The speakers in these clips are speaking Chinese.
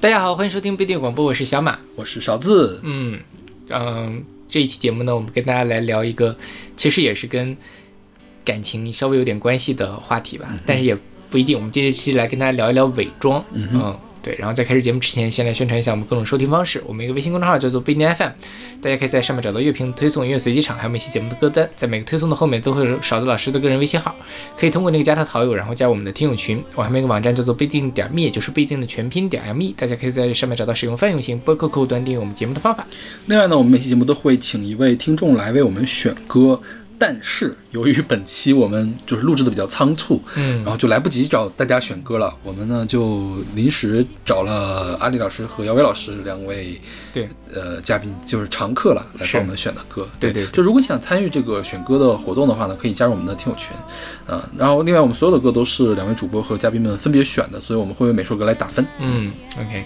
大家好，欢迎收听不一定广播，我是小马。我是勺子。嗯嗯，这一期节目呢，我们跟大家来聊一个，其实也是跟感情稍微有点关系的话题吧，但是也不一定。我们这一期来跟大家聊一聊伪装。嗯对。然后在开始节目之前，先来宣传一下我们各种收听方式。我们一个微信公众号叫做不一定 FM，大家可以在上面找到乐评推送、音乐随机场，还有每期节目的歌单。在每个推送的后面都会有勺子老师的个人微信号，可以通过那个加他好友，然后加我们的听友群。我还有一个网站叫做不一定点 me，就是不一定的全拼点 me，大家可以在上面找到使用泛用型播客客户端订阅我们节目的方法。另外呢，我们每期节目都会请一位听众来为我们选歌，但是由于本期我们就是录制的比较仓促，嗯然后就来不及找大家选歌了，我们呢就临时找了阿里老师和姚伟老师两位对，呃嘉宾，就是常客了，来帮我们选的歌。对对对就如果你想参与这个选歌的活动的话呢，可以加入我们的听友群，呃，然后另外我们所有的歌都是两位主播和嘉宾们分别选的，所以我们会为每首歌来打分。嗯，OK，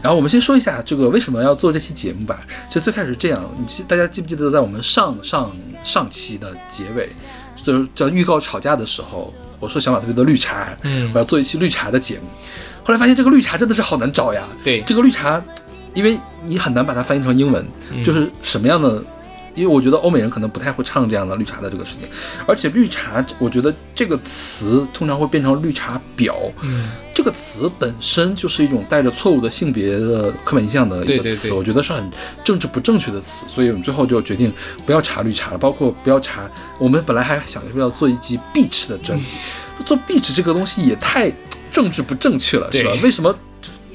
然后我们先说一下这个为什么要做这期节目吧。就最开始是这样，你记大家记不记得在我们上上上期的结尾，就是叫预告吵架的时候，我说想把特别的绿茶，嗯我要做一期绿茶的节目。后来发现这个绿茶真的是好难找呀。对，这个绿茶，因为你很难把它翻译成英文，嗯就是什么样的。因为我觉得欧美人可能不太会唱这样的绿茶的这个事情，而且绿茶，我觉得这个词通常会变成绿茶婊，嗯这个词本身就是一种带着错误的性别的刻板印象的一个词，对对对我觉得是很政治不正确的词，所以我们最后就决定不要查绿茶了，包括不要查。我们本来还想着要做一集 beach 的专辑，做 beach 这个东西也太政治不正确了，是吧？为什么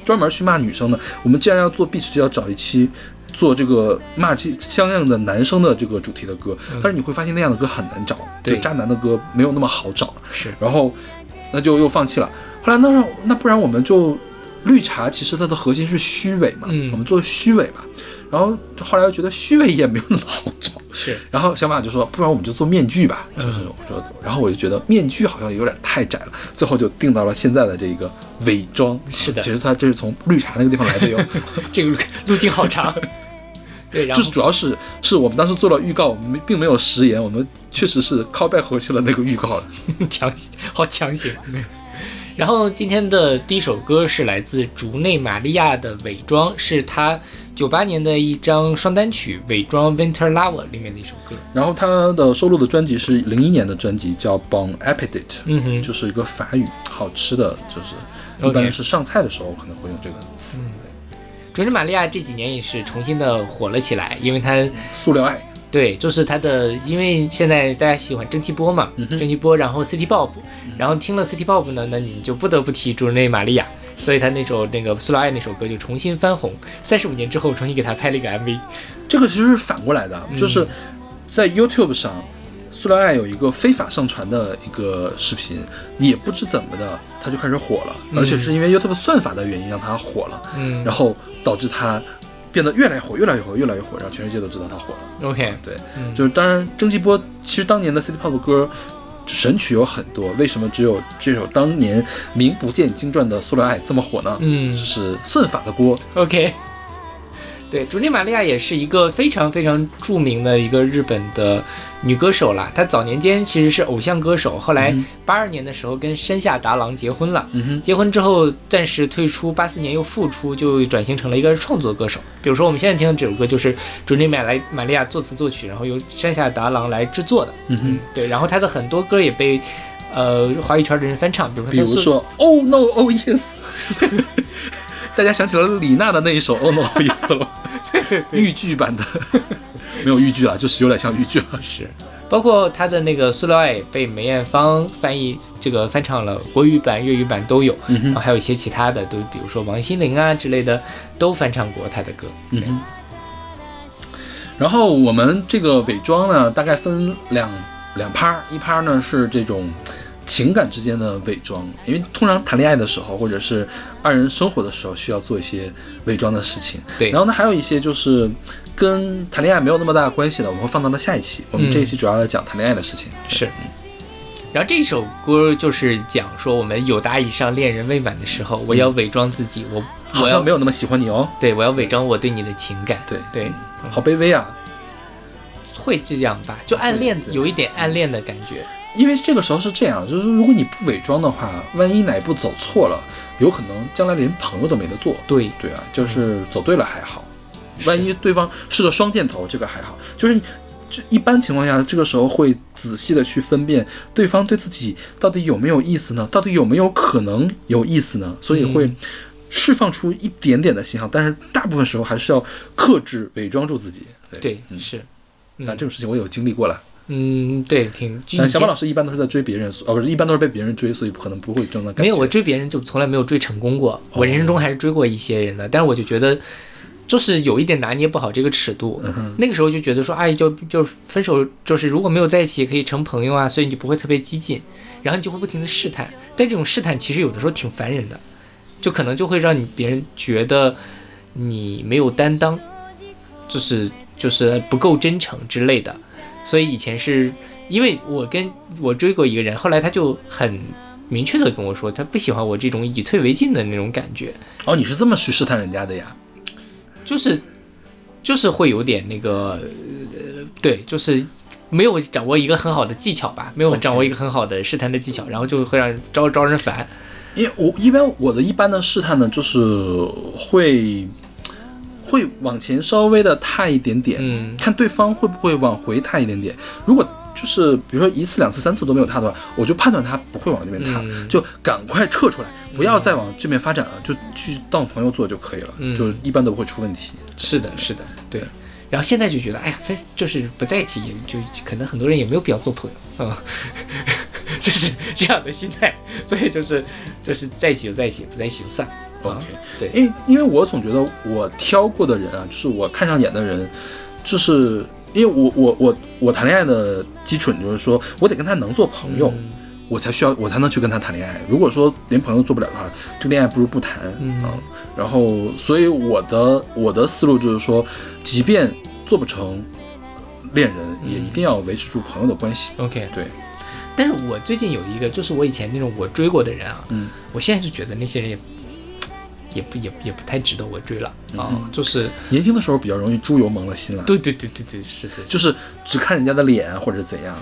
专门去骂女生呢？我们既然要做 beach，就要找一期。做这个骂这相应的男生的这个主题的歌，但是你会发现那样的歌很难找，就渣男的歌没有那么好找。是，然后那就又放弃了。后来那让那不然我们就绿茶，其实它的核心是虚伪嘛，嗯我们做虚伪吧。然后后来又觉得虚伪也没有那么好找，是，然后小马就说，不然我们就做面具吧。就是嗯我说，然后我就觉得面具好像有点太窄了，最后就定到了现在的这个伪装。是的其实它这是从绿茶那个地方来的哟，这个路路径好长。对，然后就是主要是是我们当时做了预告，我们并没有食言，我们确实是 call back 回去了那个预告了。强行，好强行。对。然后今天的第一首歌是来自竹内玛利亚的《伪装》，是她九八年的一张双单曲《伪装 Winter Lover》里面的一首歌。然后他的收录的专辑是零一年的专辑，叫《Bon Appetit》，嗯哼，就是一个法语，好吃的，就是一般是上菜的时候可能会用这个词。竹内玛利亚这几年也是重新的火了起来，因为她塑料爱，对，就是她的，因为现在大家喜欢蒸汽波嘛，嗯蒸汽波，然后 City Pop，然后听了 City Pop 呢，那你就不得不提竹内玛利亚，所以他那首那个塑料爱那首歌就重新翻红，三十五年之后重新给他拍了一个 MV。这个其实是反过来的，嗯就是在 YouTube 上，塑料爱有一个非法上传的一个视频，也不知怎么的，它就开始火了，嗯而且是因为 YouTube 算法的原因让它火了，嗯，然后导致它变得越来越火，越来越火，越来越火，让全世界都知道它火了。OK，对，嗯就是当然，蒸汽波其实当年的 City Pop 歌神曲有很多，为什么只有这首当年名不见经传的《塑料爱》这么火呢？嗯是算法的锅。OK，对，竹内玛利亚也是一个非常非常著名的一个日本的女歌手啦。她早年间其实是偶像歌手，后来嗯八二年的时候跟山下达郎结婚了。嗯哼，结婚之后暂时退出，八四年又复出，就转型成了一个创作歌手。比如说我们现在听的这首歌就是竹内玛莱玛利亚作词作曲，然后由山下达郎来制作的。嗯哼，对，然后她的很多歌也被呃华语圈的人翻唱，比如说比如说 Oh No Oh Yes，大家想起了李娜的那一首 Oh No Oh Yes 了，豫剧版的，没有豫剧了，就是有点像豫剧了。是，包括他的那个《塑料爱》被梅艳芳翻译这个翻唱了，国语版、粤语版都有，嗯，然后还有一些其他的，都比如说王心凌啊之类的都翻唱过他的歌。嗯哼。然后我们这个伪装呢，大概分两两趴儿，一趴儿呢是这种情感之间的伪装，因为通常谈恋爱的时候，或者是二人生活的时候，需要做一些伪装的事情。对然后呢，还有一些就是跟谈恋爱没有那么大的关系的，我们会放到了下一期。我们这一期主要来讲谈恋爱的事情。是。然后这首歌就是讲说，我们有达以上恋人未满的时候，我要伪装自己，我好我要像没有那么喜欢你哦。对我要伪装我对你的情感，对对，好卑微啊。会这样吧？就暗恋有一点暗恋的感觉。因为这个时候是这样，就是如果你不伪装的话，万一哪一步走错了，有可能将来连朋友都没得做。对对啊，就是走对了还好，万一对方是个双箭头，这个还好。就是这一般情况下，这个时候会仔细的去分辨对方对自己到底有没有意思呢？到底有没有可能有意思呢？所以会释放出一点点的信号，但是大部分时候还是要克制、伪装住自己。对，对，嗯，是，那这种事情我有经历过了。嗯，对，挺。但小马老师师一般都是在追别人，哦，不是，一般都是被别人追，所以可能不会有这种感觉。没有，我追别人就从来没有追成功过。我人生中还是追过一些人的，但是我就觉得，就是有一点拿捏不好这个尺度。嗯，那个时候就觉得说，哎，就就是分手，就是如果没有在一起，可以成朋友啊，所以你就不会特别激进，然后你就会不停的试探。但这种试探其实有的时候挺烦人的，就可能就会让你别人觉得你没有担当，就是就是不够真诚之类的。所以以前是因为我跟我追过一个人，后来他就很明确的跟我说，他不喜欢我这种以退为进的那种感觉。哦，你是这么去试探人家的呀？就是就是会有点那个，呃，对，就是没有掌握一个很好的技巧吧，没有掌握一个很好的试探的技巧，然后就会让人招招人烦。因为我一般我的一般的试探呢，就是会会往前稍微的踏一点点，嗯看对方会不会往回踏一点点。如果就是比如说一次、两次、三次都没有踏的话，我就判断他不会往那边踏，嗯就赶快撤出来，不要再往这边发展了，就去当朋友做就可以了，嗯就一般都不会出问题。是的，是的，对。然后现在就觉得，哎呀，分就是不在一起，也就可能很多人也没有必要做朋友，嗯，就是这样的心态。所以就是就是在一起就在一起，不在一起就算。OK，对，因为因为我总觉得我挑过的人啊，就是我看上眼的人，就是因为我我我我谈恋爱的基准就是说我得跟他能做朋友，嗯。我才需要我才能去跟他谈恋爱。如果说连朋友做不了的话，这个恋爱不如不谈。嗯。啊。然后，所以我的我的思路就是说，即便做不成恋人，也一定要维持住朋友的关系。OK，对，但是我最近有一个，就是我以前那种我追过的人啊，嗯，我现在就觉得那些人也也不也也不太值得我追了啊、嗯就是年轻的时候比较容易猪油蒙了心了，对对对对对，是是，就是只看人家的脸啊或者怎样。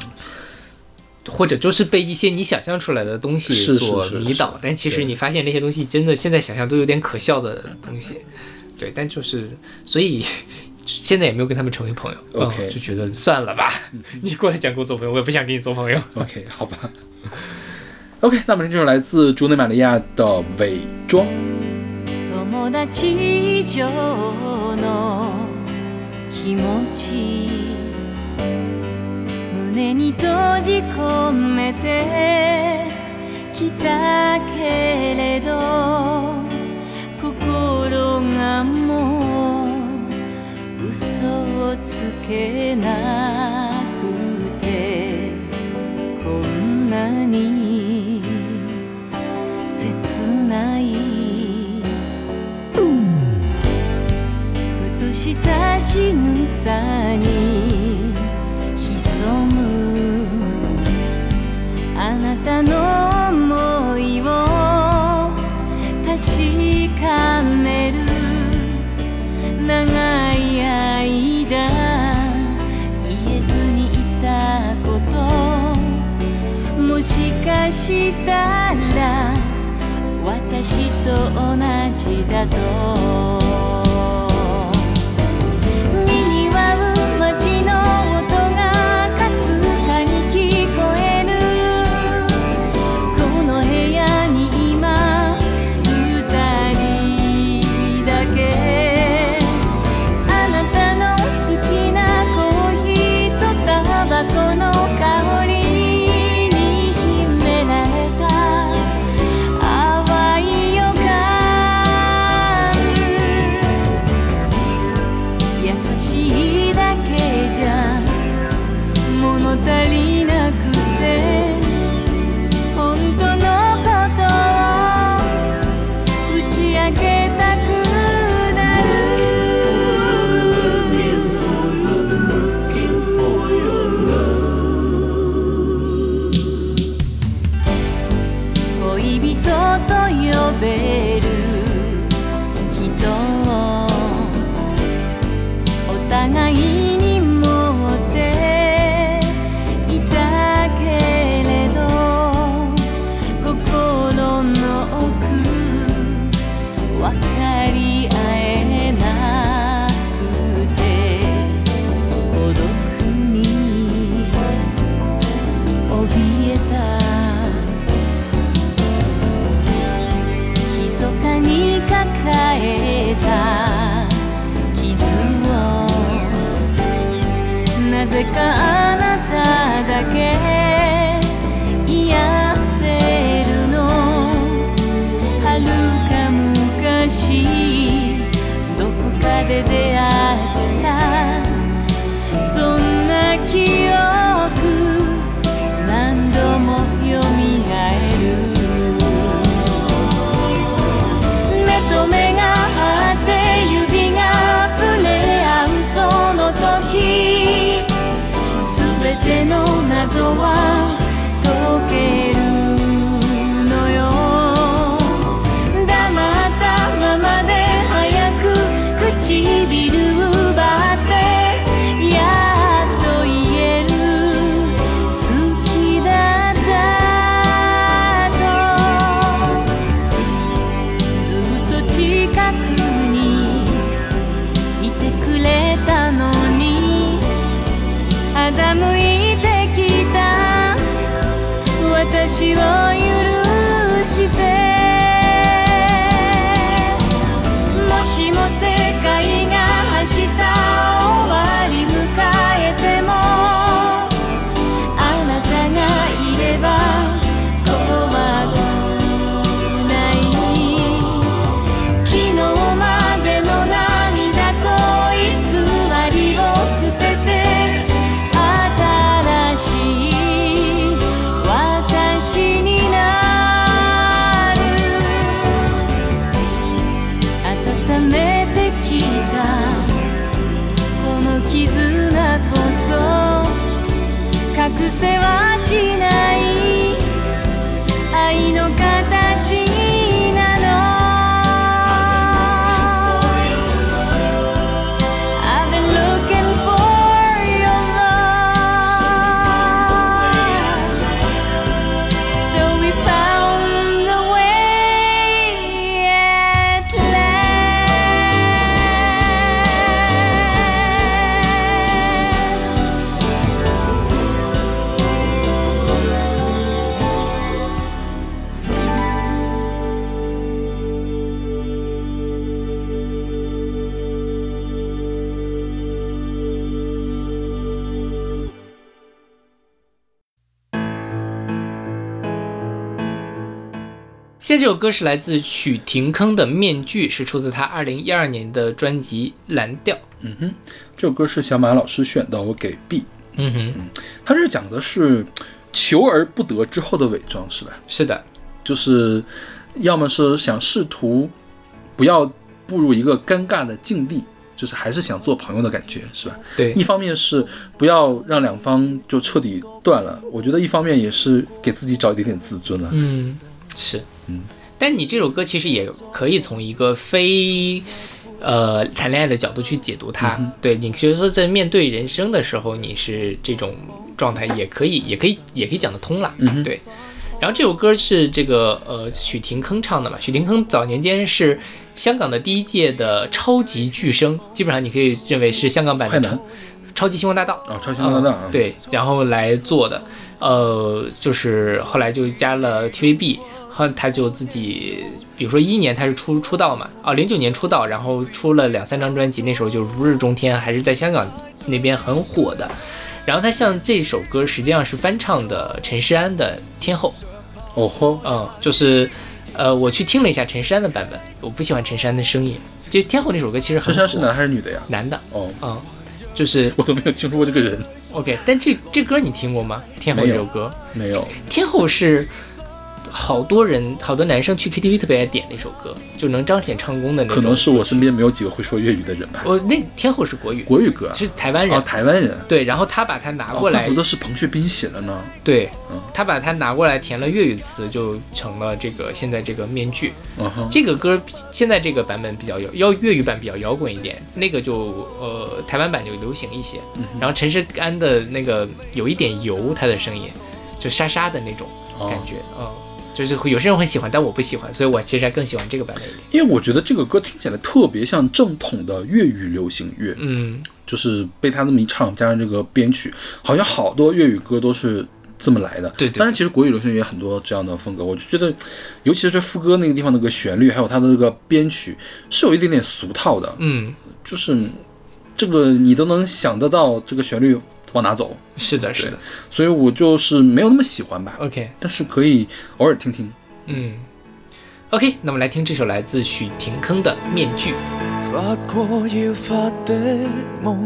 或者就是被一些你想象出来的东西所迷倒，但其实你发现那些东西真的现在想象都有点可笑的东西，对，但就是所以现在也没有跟他们成为朋友 OK 嗯就觉得算了吧，你过来讲跟我做朋友，我也不想跟你做朋友。OK，好吧。OK，那么这就是来自竹内玛利亚的《伪装》。友達以上の気持ち胸に閉じ込めてきたけれど心がもう嘘をつけなくてこんなに切ないふとした仕草に潜むあなたの想いを確かめる長い間言えずにいたこと。もしかしたら私と同じだと。现在这首歌是来自许廷铿的《面具》，是出自他二零一二年的专辑《蓝调》。嗯哼，这首歌是小马老师选的，我给 B。嗯哼，他这讲的是求而不得之后的伪装，是吧？是的，就是要么是想试图不要步入一个尴尬的境地，就是还是想做朋友的感觉，是吧？对一，方面是不要让两方就彻底断了，我觉得一方面也是给自己找一点点自尊了。嗯，是，嗯。但你这首歌其实也可以从一个非呃谈恋爱的角度去解读它。对，你觉得说在面对人生的时候，你是这种状态，也可以，也可以，也可以讲得通啦。嗯对。然后这首歌是这个呃许廷铿唱的嘛？许廷铿早年间是香港的第一届的超级巨声，基本上你可以认为是香港版的超超级星光大道。啊，超级星光大道对，然后来做的，呃，就是后来就加了 TVB，后他就自己，比如说一一年他是出出道嘛，啊，零九年出道，然后出了两三张专辑，那时候就如日中天，还是在香港那边很火的。然后他像这首歌实际上是翻唱的陈势安的《天后》，哦吼，嗯，就是，呃，我去听了一下陈势安的版本，我不喜欢陈势安的声音，就《天后》那首歌其实陈珊是男还是女的呀？男的，哦，嗯，就是我都没有听说过这个人，OK，但这这歌你听过吗？《天后》没有这首歌，没有。《天后》是好多人好多男生去 KTV 特别爱点那首歌，就能彰显唱功的那种。可能是我身边没有几个会说粤语的人吧。我那《天后》是国语，国语歌啊，是台湾人。哦，台湾人。对，然后他把它拿过来，哦怪不得是彭学斌写的呢。对嗯，他把它拿过来填了粤语词，就成了这个现在这个面具。嗯，这个歌现在这个版本比较摇，要粤语版比较摇滚一点，那个就呃台湾版就流行一些。嗯然后陈势安的那个有一点油，他的声音就沙沙的那种哦感觉，嗯，就是会有些人会喜欢，但我不喜欢，所以我其实还更喜欢这个版本一点。因为我觉得这个歌听起来特别像正统的粤语流行乐，嗯，就是被他那么一唱，加上这个编曲，好像好多粤语歌都是这么来的。对对当然，其实国语流行乐也很多这样的风格，我就觉得，尤其是副歌那个地方那个旋律，还有它的那个编曲，是有一点点俗套的，嗯，就是这个你都能想得到这个旋律往哪走，是的，是的。所以我就是没有那么喜欢吧。OK，但是可以偶尔听听。嗯，OK，那么来听这首来自许廷铿的《面具》。發過要發的夢，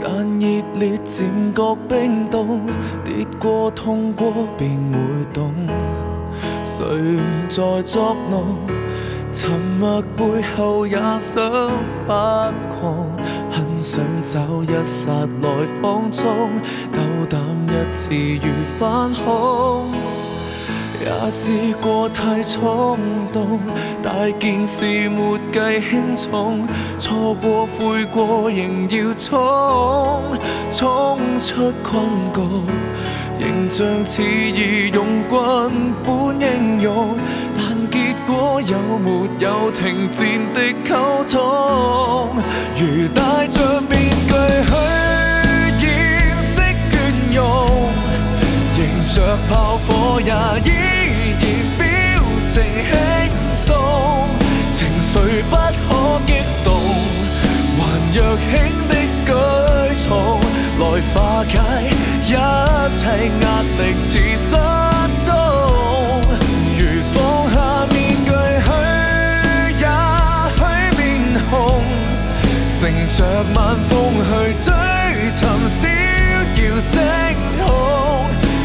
但熱烈漸覺冰凍，跌過痛過便會懂，誰在作弄？沉默背後也想發狂，很想找一剎來放縱，鬥膽一次如反恐。也試過太衝動，大件事沒計輕重，錯過悔過仍要衝，衝出困局，形象似義勇軍般英勇，但結果有沒有停戰的溝通？如戴着面具去掩飾倦容。迎着炮火也依然表情輕鬆，情緒不可激動，還若輕的舉重來化解一切壓力似失乘着晚风去追寻逍遥星空，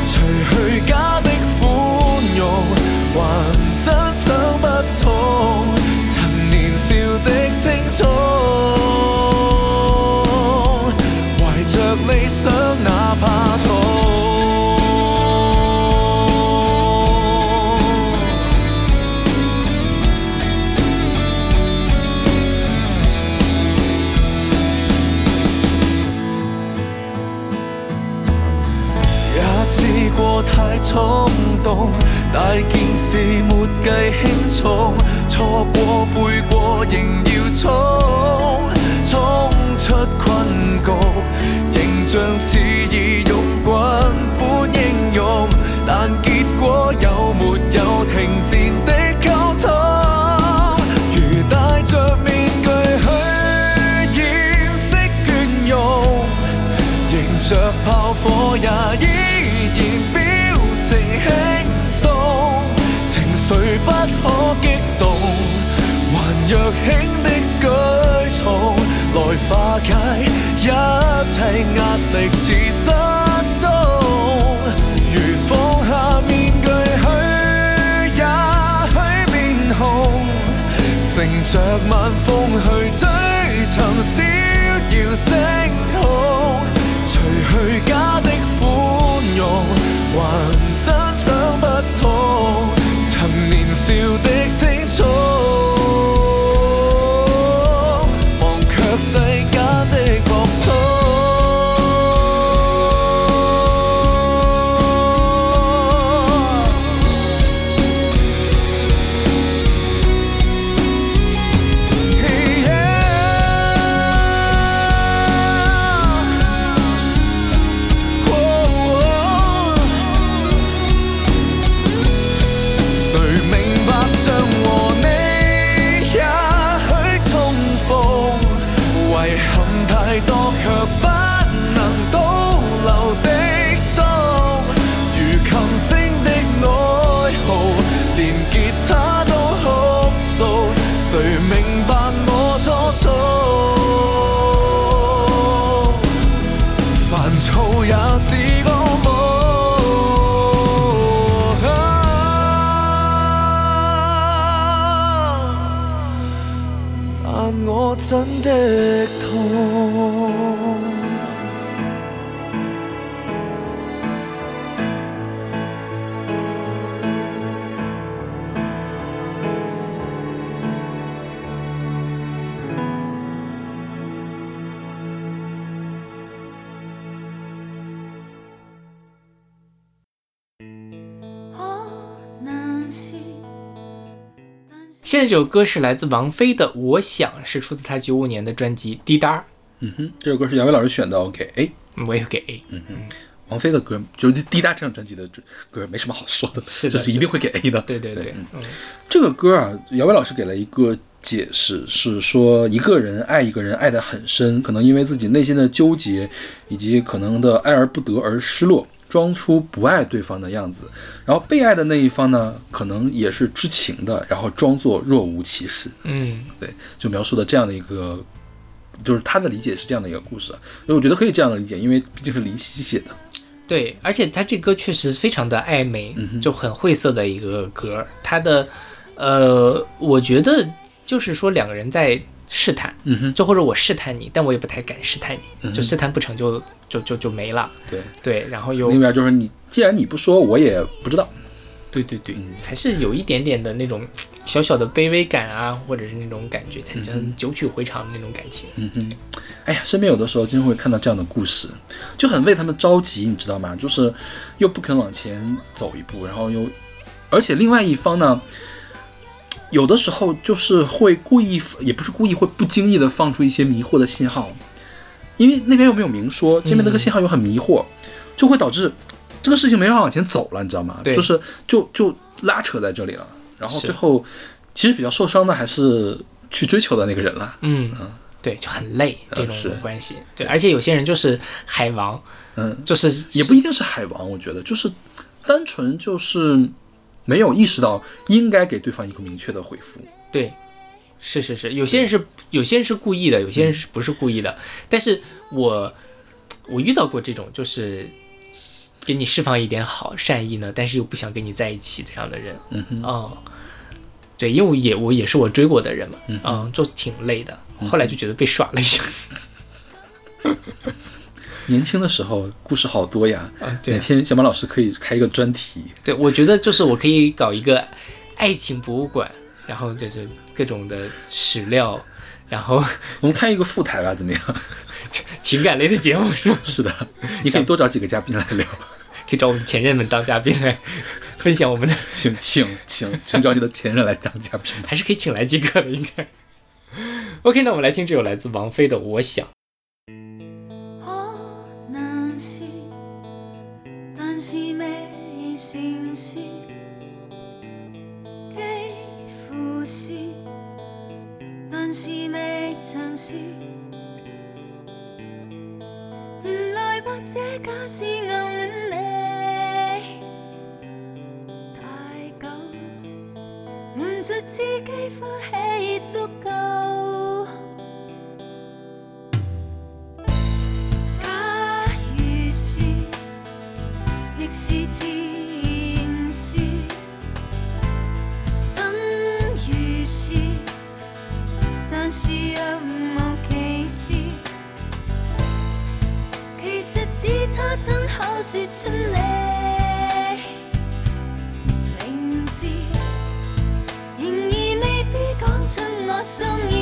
除去假的宽容，还真想不通曾年少的青葱，大件事没计轻重，错过悔过仍要冲，冲出困局，形象似義勇滚般英勇，但结果有没有停止？化解一切壓力似失蹤。如放下面具去，也許面紅。乘着晚風去追尋逍遥星空，除去假的宽容，真的痛。现在这首歌是来自王菲的《我想》，是出自她九五年的专辑《滴答》。嗯哼，这首歌是杨威老师选的，我给 A。嗯我也给 A。王菲的歌，就是滴答这张专辑的歌，没什么好说的，是的就是一定会给 A 的。对对对，嗯这个歌啊，姚伟老师给了一个解释，是说一个人爱一个人爱得很深，可能因为自己内心的纠结，以及可能的爱而不得而失落，装出不爱对方的样子。然后被爱的那一方呢，可能也是知情的，然后装作若无其事。嗯，对，就描述的这样的一个，就是他的理解是这样的一个故事啊。所以我觉得可以这样的理解，因为毕竟是林夕写的。对，而且他这歌确实非常的暧昧，嗯就很晦涩的一个歌。他的，呃，我觉得就是说两个人在试探，嗯哼，就或者我试探你，但我也不太敢试探你，就试探不成就就就就没了。对。对，然后又另外就是你，既然你不说，我也不知道。对对对，还是有一点点的那种小小的卑微感啊，或者是那种感觉，才叫九曲回肠的那种感情。嗯哼，哎呀，身边有的时候真会看到这样的故事，就很为他们着急，你知道吗？就是又不肯往前走一步，然后又，而且另外一方呢，有的时候就是会故意，也不是故意，会不经意的放出一些迷惑的信号，因为那边又没有明说，这边那个信号又很迷惑，就会导致这个事情没办法往前走了，你知道吗？对。就是就就拉扯在这里了，然后最后其实比较受伤的还是去追求的那个人了。嗯，对，就很累这种关系。对，而且有些人就是海王，嗯，就是也不一定是海王，我觉得就是单纯就是没有意识到应该给对方一个明确的回复。对，是是是，有些人是有些人是故意的，有些人是不是故意的？但是我我遇到过这种，就是给你释放一点好善意呢，但是又不想跟你在一起这样的人。嗯哼，哦，对，因为我也我也是我追过的人嘛，嗯，就挺累的。后来就觉得被耍了一样。年轻的时候故事好多呀，啊对哪天小马老师可以开一个专题。对，我觉得就是我可以搞一个爱情博物馆，然后就是各种的史料，然后 我们开一个副台吧，怎么样？情感类的节目是吗？是的，你可以多找几个嘉宾来聊。可以找我们前任们当嘉宾来分享我们的，请请请请找你的前任来当嘉宾。还是可以请来几个的，应该。OK，那我们来听这首来自王菲的《我想》。是，但是未曾是。原來或者假使暗戀你太久，瞞着自己歡喜足夠。假如是，亦是若无其事，其实只差亲口说出你名字，然而未必讲出我心意。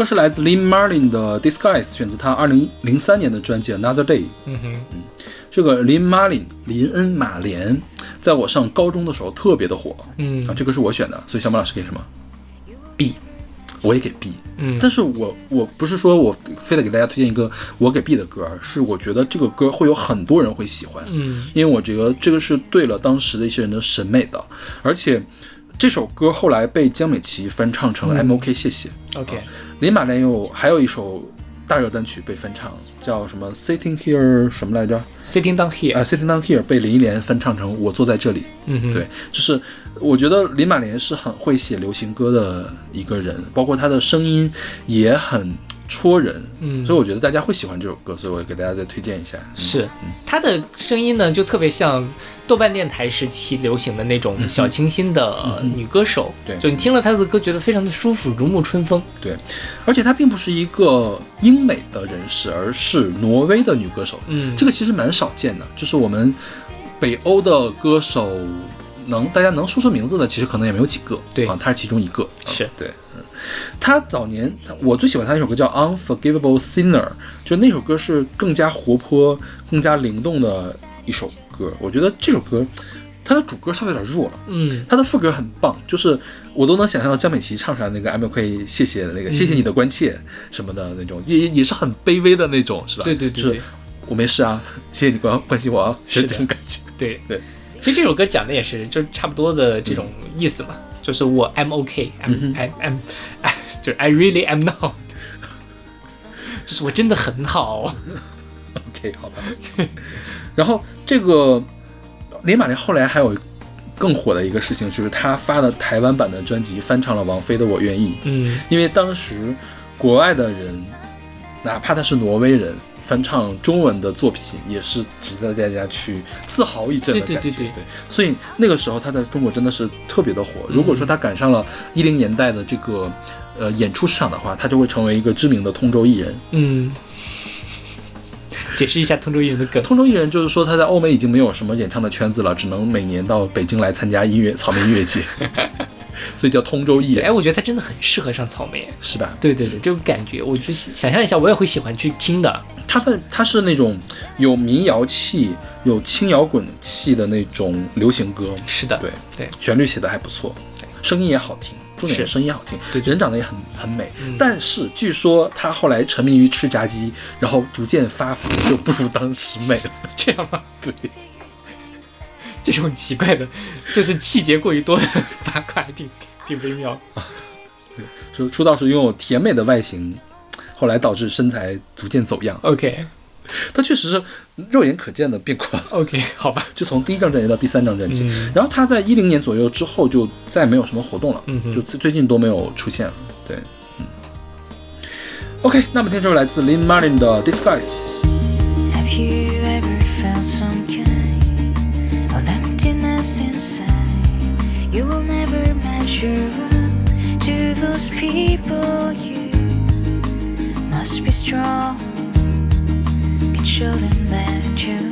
个是来自 Lin Marlin 的 Disguise，选自他二零零三年的专辑 Another Day。嗯哼，这个林马林林恩马莲，在我上高中的时候特别的火。嗯。啊，这个是我选的，所以小马老师给什么？，B，我也给 B。嗯。但是我我不是说我非得给大家推荐一个我给 B 的歌，是我觉得这个歌会有很多人会喜欢，嗯。因为我觉得这个是对了当时的一些人的审美的，而且这首歌后来被江美琪翻唱成了嗯。M O K 谢谢。，OK，林马莲又还有一首大热单曲被翻唱，叫什么 Sitting Here 什么来着？Sitting down here，啊、s i t t i n g Down Here 被林忆莲翻唱成我坐在这里。嗯，对，就是我觉得林马莲是很会写流行歌的一个人，包括她的声音也很戳人，嗯。所以我觉得大家会喜欢这首歌，所以我给大家再推荐一下。嗯。是。他的声音呢，就特别像豆瓣电台时期流行的那种小清新的女歌手。对。就你听了她的歌，觉得非常的舒服，如沐春风。对，而且她并不是一个英美的人士，而是挪威的女歌手。嗯。这个其实蛮少见的，就是我们北欧的歌手能大家能说出名字的，其实可能也没有几个。对。啊，她是其中一个。是。对，嗯，她早年我最喜欢他一首歌叫《Unforgivable Sinner》，就那首歌是更加活泼、更加灵动的一首歌。我觉得这首歌它的主歌稍微有点弱了。嗯它的副歌很棒，就是我都能想象到江美琪唱出来那个 “I'm OK”，谢谢那个，谢谢你的关切什么的那种，也也是很卑微的那种，是吧？对对对我没事啊，谢谢你关关心我啊，是这种感觉。对对。其实这首歌讲的也是，就是差不多的这种意思嘛，就是我 I'm OK，I'm I'm I'm，哎，就是 I really am not，就是我真的很好。OK，好吧。然后这个林马莲后来还有更火的一个事情，就是他发的台湾版的专辑翻唱了王菲的《我愿意》，嗯因为当时国外的人，哪怕他是挪威人。翻唱中文的作品也是值得大家去自豪一阵的感觉，对对对对所以那个时候他在中国真的是特别的火。如果说他赶上了一零年代的这个呃演出市场的话，他就会成为一个知名的通州艺人。嗯，解释一下通州艺人的梗。通州艺人就是说他在欧美已经没有什么演唱的圈子了，只能每年到北京来参加音乐草莓音乐节，所以叫通州艺对，哎，我觉得他真的很适合上草莓。是吧？对对对，这种感觉，我就想象一下，我也会喜欢去听的。他的他是那种有民谣气、有轻摇滚气的那种流行歌，是的，对对，旋律写的还不错，声音也好听，重点是是声音好听，对人长得也很很美。嗯但是据说他后来沉迷于吃炸鸡，然后逐渐发福，就不如当时美了。这样吗？对，这种奇怪的，就是细节过于多的八卦，挺挺微妙。说出道时拥有甜美的外形，后来导致身材逐渐走样。OK 他确实是肉眼可见的变宽，OK，好吧，就从第一张专辑到第三张专辑。嗯然后他在一零年左右之后就再没有什么活动了，嗯就最最近都没有出现了。对，嗯。OK，那么听这首来自 Lin Martin 的 Disguise。Inside? You will never measure up to those people. You must be strong. Can show them that you're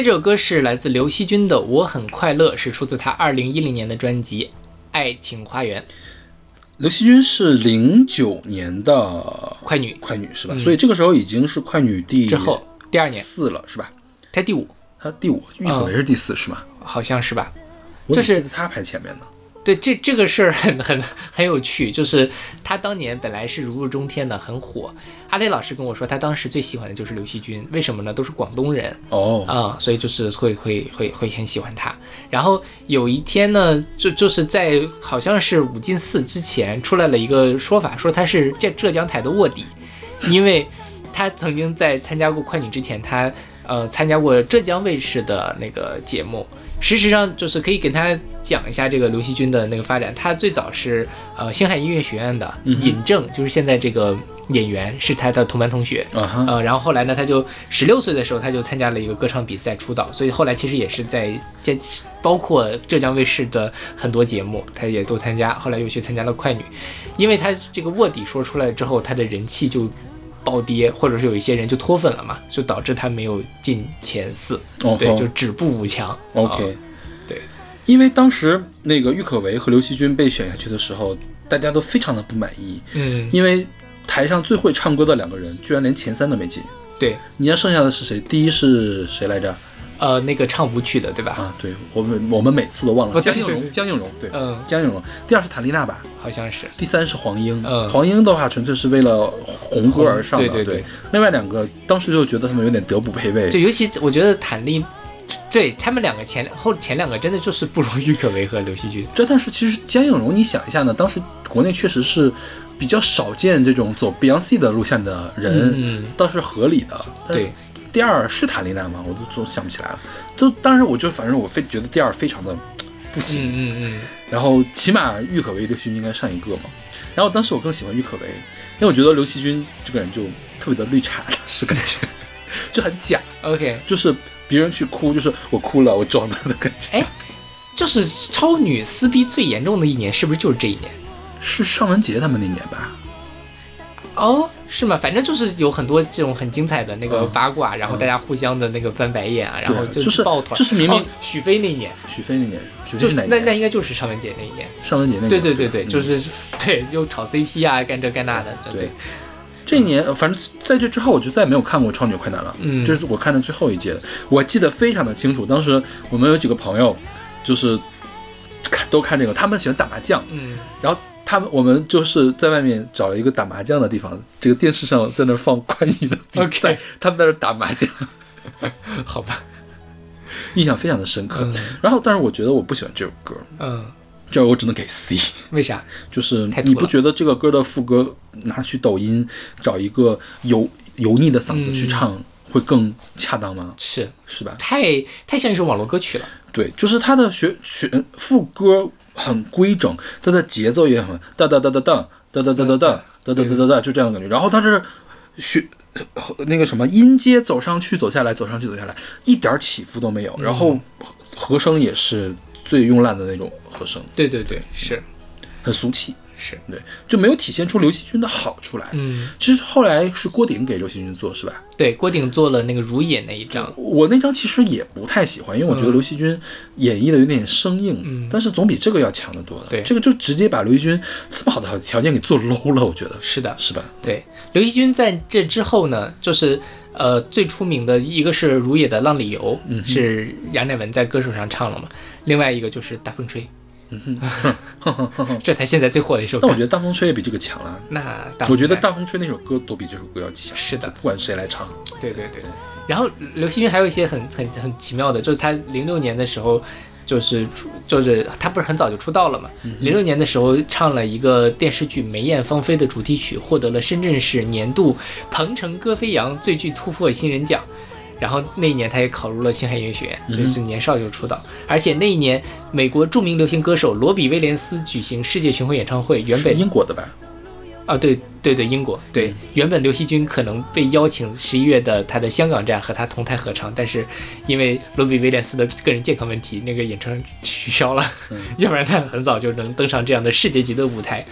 在这首歌是来自刘惜君的《我很快乐》，是出自她二零一零年的专辑《爱情花园》。刘惜君是零九年的快女快女是吧？所以这个时候已经是快女第之后第二年，四了是吧？她第五，她第五，郁可唯是第四是吗？好像是吧？我这是她排前面呢。对，这这个事儿很很很有趣，就是他当年本来是如日中天的，很火。阿雷老师跟我说，他当时最喜欢的就是刘惜君，为什么呢？都是广东人哦，啊、所以就是会会会会很喜欢他。然后有一天呢，就就是在好像是五进四之前出来了一个说法，说他是浙浙江台的卧底，因为他曾经在参加过快女之前，他呃参加过浙江卫视的那个节目。事实上，就是可以跟他讲一下这个刘惜君的那个发展。他最早是呃星海音乐学院的尹正，就是现在这个演员是他的同班同学。呃，然后后来呢，他就十六岁的时候，他就参加了一个歌唱比赛出道，所以后来其实也是在在包括浙江卫视的很多节目，他也都参加。后来又去参加了快女，因为他这个卧底说出来之后，他的人气就暴跌，或者是有一些人就脱粉了嘛，就导致他没有进前四，哦对，就止步五强。OK，、啊对，因为当时那个郁可唯和刘惜君被选下去的时候，大家都非常的不满意，嗯，因为台上最会唱歌的两个人居然连前三都没进。对，你看剩下的是谁？第一是谁来着？呃，那个唱舞曲的，对吧？啊，对我们我们每次都忘了，江映蓉，江映蓉，对，嗯，江映蓉。第二是谭丽娜吧，好像是。第三是黄英。嗯黄英的话纯粹是为了红歌而上的，对对对另外两个当时就觉得他们有点德不配位。对，尤其我觉得谭丽，对他们两个前后前两个真的就是不如郁可唯和刘惜君。这但是其实江映蓉，你想一下呢，当时国内确实是比较少见这种走 Beyonce 的路线的人，嗯，倒是合理的。对，第二是谭丽娜吗？我都总想不起来了。就当时我就反正我非觉得第二非常的不行。嗯嗯嗯，然后起码郁可唯、刘惜君应该上一个嘛。然后当时我更喜欢郁可唯，因为我觉得刘惜君这个人就特别的绿茶，是感觉 就很假，OK，就是别人去哭，就是我哭了，我装的的感觉。哎，就是超女撕逼最严重的一年，是不是就是这一年？是尚雯婕他们那年吧？哦，是吗？反正就是有很多这种很精彩的那个嗯八卦，然后大家互相的那个翻白眼啊，然后就是抱团，就是明明哦许飞那一年，许飞那年，许飞就是哪年？那那应该就是尚雯婕那一年。尚雯婕那年。对对对对，嗯就是 对又炒 CP 啊，干这干那的，对对这一年，呃反正在这之后我就再也没有看过《超女快男》了。嗯这是我看的最后一届的，我记得非常的清楚。当时我们有几个朋友，就是看都看这个，他们喜欢打麻将，嗯，然后他们我们就是在外面找了一个打麻将的地方，这个电视上在那儿放关羽的比赛他们在那儿打麻将，好吧，印象非常的深刻。嗯然后，但是我觉得我不喜欢这首歌，嗯，这我只能给 C。为啥？就是你不觉得这个歌的副歌拿去抖音找一个油油腻的嗓子去嗯唱会更恰当吗？是是吧？太太像一首网络歌曲了。对，就是他的学学副歌很规整，它的节奏也很哒哒哒哒哒哒哒哒哒哒哒哒哒哒哒，就这样的感觉。然后它是学那个什么音阶走上去走下来走上去走下来，一点起伏都没有。然后和声也是最慵懒的那种和声，对对对，是很俗气。是，对，就没有体现出刘惜君的好出来。嗯，其实后来是郭顶给刘惜君做，是吧？对，郭顶做了那个如也那一张，我那张其实也不太喜欢，因为我觉得刘惜君演绎的有点生硬，嗯但是总比这个要强得多了。对这个就直接把刘惜君这么好的条条件给做 low 了，我觉得是的，是吧？对，刘惜君在这之后呢，就是呃最出名的一个是如也的《浪里游》，嗯是杨乃文在歌手上唱了嘛，另外一个就是《大风吹》，这才现在最火的一首歌。但我觉得大风吹也比这个强了。那我觉得大风吹那首歌都比这首歌要强，是的。不管谁来唱，对对对，然后刘惜君还有一些很很很奇妙的，就是他零六年的时候，就是出就是他不是很早就出道了嘛，零六年的时候唱了一个电视剧《梅艳芳菲》的主题曲，获得了深圳市年度鹏城歌飞扬最具突破新人奖。然后那一年，他也考入了星海音乐学院，所以是年少就出道。而且那一年，美国著名流行歌手罗比威廉斯举行世界巡回演唱会，原本英国的吧？啊，对对对，英国对，原本刘惜君可能被邀请十一月的他的香港站和他同台合唱，但是因为罗比威廉斯的个人健康问题，那个演唱取消了，要不然他很早就能登上这样的世界级的舞台。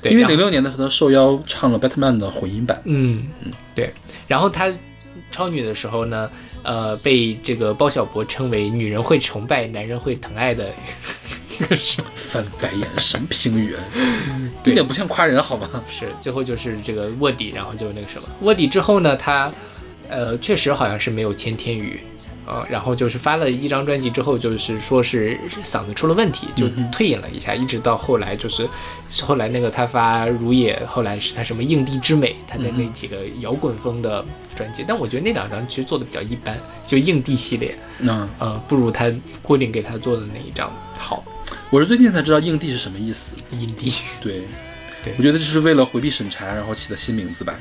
对，因为零六年的时候他受邀唱了 Batman 的混音版，嗯嗯，对，然后他超女的时候呢，呃被这个包小柏称为女人会崇拜，男人会疼爱的一个是翻白眼，什么评语啊？一点不像夸人好吗？是最后就是这个卧底，然后就那个什么卧底之后呢，他呃确实好像是没有签天宇。呃，然后就是发了一张专辑之后，就是说是嗓子出了问题，就退隐了一下，一直到后来就是后来那个他发《如也》，后来是他什么应地之美，他的那几个摇滚风的专辑，但我觉得那两张其实做的比较一般，就硬地系列，嗯呃，不如他郭顶给他做的那一张好。我是最近才知道硬地是什么意思。硬地，对，对我觉得这是为了回避审查，然后起的新名字吧。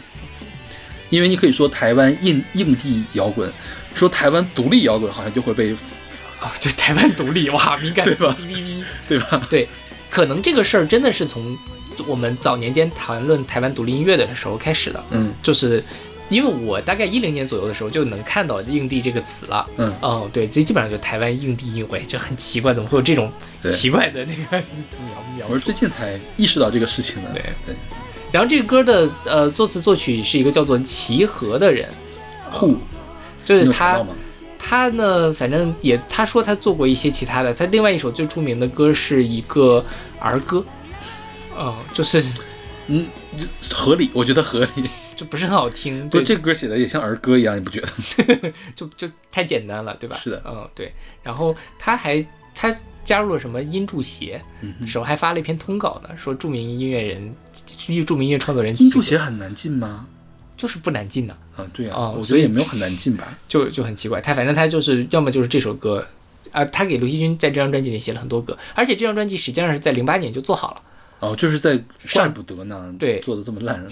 因为你可以说台湾硬硬地摇滚，说台湾独立摇滚，好像就会被，啊，对台湾独立，哇，敏感对吧哔哔哔。对吧？对，可能这个事儿真的是从我们早年间谈论台湾独立音乐的时候开始的。嗯就是因为我大概一零年左右的时候就能看到“硬地”这个词了。嗯哦，对，这基本上就台湾硬地音乐，就很奇怪，怎么会有这种奇怪的那个苗 苗我是最？近才意识到这个事情的。对对，然后这个歌的呃作词作曲是一个叫做齐和的人，酷，你就是他？他呢，反正也他说他做过一些其他的，他另外一首最著名的歌是一个儿歌，哦，就是嗯，合理，我觉得合理。就不是很好听，对，这个歌写的也像儿歌一样，你不觉得吗？就就太简单了，对吧？是的嗯，对。然后他还他加入了什么音注协，时候还发了一篇通稿呢，说著名音乐人、著名音乐创作人音注写很难进吗？就是不难进的，啊，对啊、哦我觉得也没有很难进吧。就就很奇怪。他反正他就是要么就是这首歌。啊，他给刘惜君在这张专辑里写了很多歌，而且这张专辑实际上是在零八年就做好了，哦，就是在怪不得呢，对做的这么烂。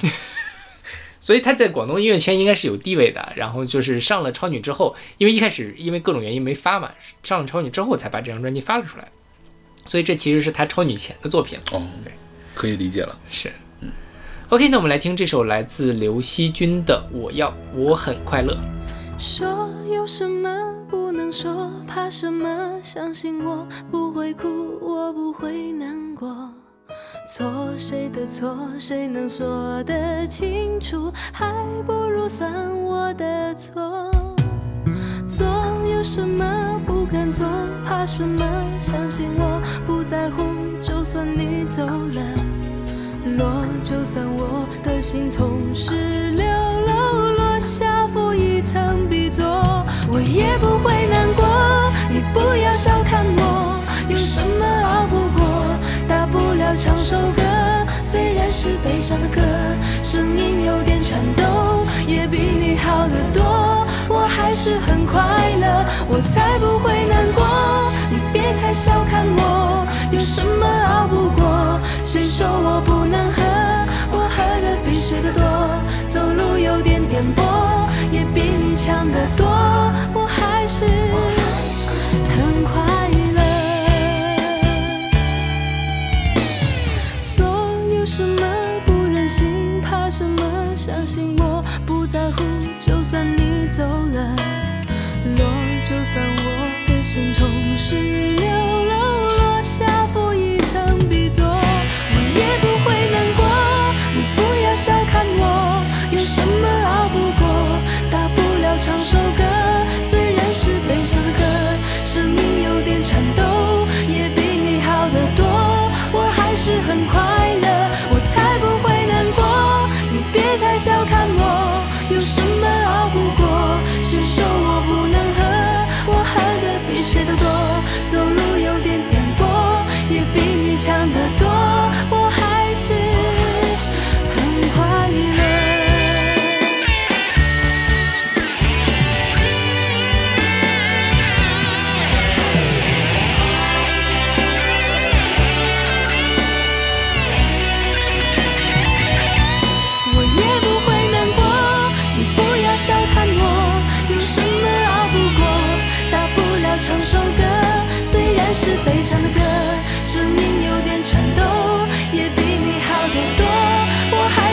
所以他在广东音乐圈应该是有地位的。然后就是上了超女之后，因为一开始因为各种原因没发嘛，上了超女之后才把这张专辑发了出来。所以这其实是他超女前的作品了。哦对，可以理解了。是，嗯，OK，那我们来听这首来自刘惜君的《我要我很快乐》。说有什么不能说，怕什么？相信我不会哭，我不会难过。错谁的错，谁能说得清楚？还不如算我的错。做有什么不敢做，怕什么？相信我不在乎，就算你走了。落，就算我的心从十六楼落下，负一层 B 座，我也不会难过。你不要小看我，有什么熬不过？大不了唱首歌，虽然是悲伤的歌，声音有点颤抖，也比你好得多。我还是很快乐，我才不会难过。你别太小看我，有什么熬不过？谁说我不能喝？我喝的比谁的多，走路有点颠簸，也比你强得多。我还是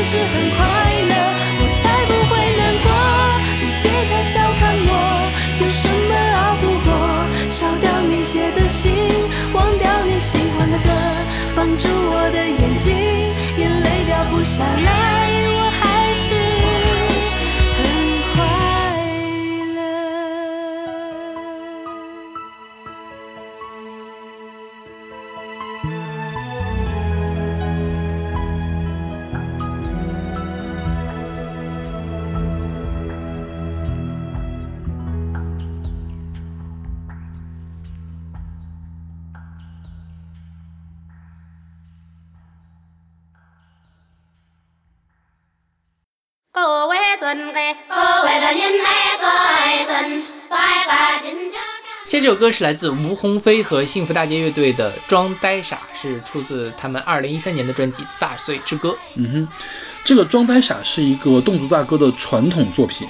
是很快乐，我才不会难过。你别太小看我，有什么熬不过？烧掉你写的信，忘掉你喜欢的歌，绑住我的眼睛，眼泪掉不下来，现在这首歌是来自吴鸿飞和幸福大街乐队的《装呆傻》，是出自他们二零一三年的专辑《撒岁之歌》。嗯哼，这个《装呆傻》是一个侗族大歌的传统作品，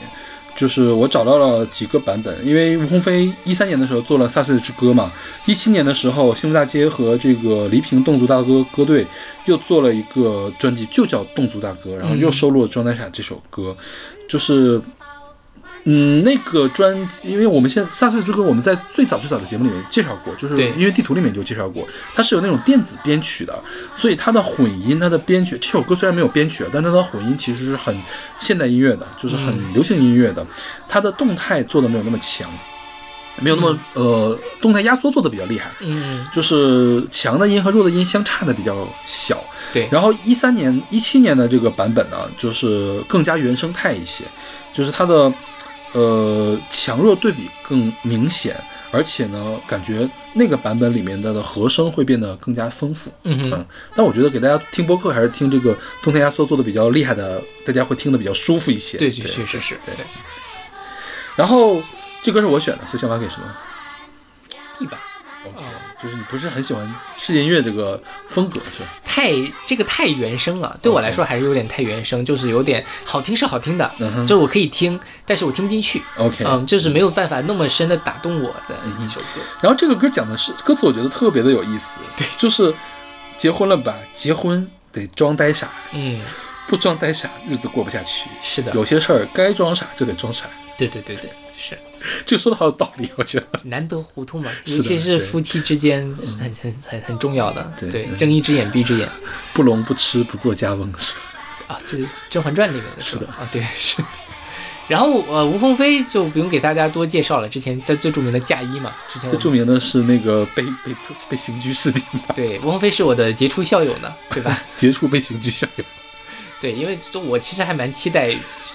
就是我找到了几个版本，因为吴鸿飞一三年的时候做了《撒岁之歌》嘛，一七年的时候幸福大街和这个黎平侗族大哥歌队又做了一个专辑，就叫《侗族大哥》，然后又收录了《装呆傻》这首歌，就是。嗯，那个专，因为我们现在《萨岁之歌》，我们在最早最早的节目里面介绍过，就是对。音乐地图里面就介绍过，它是有那种电子编曲的，所以它的混音、它的编曲，这首歌虽然没有编曲，但它的混音其实是很现代音乐的，就是很流行音乐的，它的动态做的没有那么强，没有那么、呃动态压缩做的比较厉害，嗯，就是强的音和弱的音相差的比较小。对。然后一三年、一七年的这个版本呢，就是更加原生态一些，就是它的呃强弱对比更明显，而且呢，感觉那个版本里面的的和声会变得更加丰富。嗯哼嗯，但我觉得给大家听播客还是听这个动态压缩做的比较厉害的，大家会听得比较舒服一些。对，确确实是，对，然后这歌是我选的，所以想发给什么？就是你不是很喜欢世界音乐这个风格是吧？太这个太原声了，对我来说还是有点太原声，就是有点好听是好听的，就是我可以听，但是我听不进去，OK，嗯，就是没有办法那么深的打动我的一首歌。然后这个歌讲的是歌词，我觉得特别的有意思，对，就是结婚了吧，结婚得装呆傻，嗯，不装呆傻日子过不下去。是的，有些事儿该装傻就得装傻，对对对对，是 这个说的好有道理，我觉得。难得糊涂嘛，尤其是夫妻之间很很很很重要的，对，睁一只眼闭一只眼不聋不吃不做家翁是？啊，这是《甄嬛传》里面的是的啊，对是。然后呃，吴鸿飞就不用给大家多介绍了，之前在最著名的嫁衣嘛，之前最著名的是那个被被被刑拘事件吧，对吴鸿飞是我的杰出校友呢，对吧？杰出被刑拘校友。对，因为就我其实还蛮期待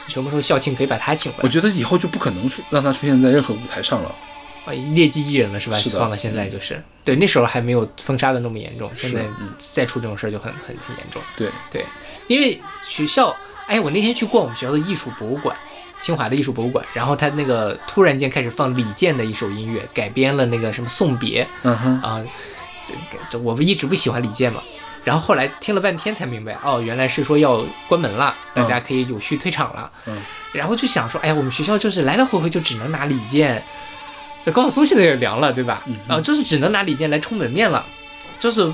什么时候校庆可以把他请回来，我觉得以后就不可能出让他出现在任何舞台上了。啊，劣迹艺人了是吧？是放到现在就是，对，那时候还没有封杀的那么严重，现在嗯再出这种事儿就很很很严重。对，对，因为学校，哎，我那天去逛我们学校的艺术博物馆，清华的艺术博物馆，然后他那个突然间开始放李健的一首音乐，改编了那个什么送别嗯哼，啊，这个这我不一直不喜欢李健嘛。然后后来听了半天才明白，哦，原来是说要关门了，大家可以有序退场了。嗯，然后就想说，哎呀，我们学校就是来来回回就只能拿李健，高晓松现在也凉了，对吧？嗯啊，就是只能拿李健来充门面了，就是，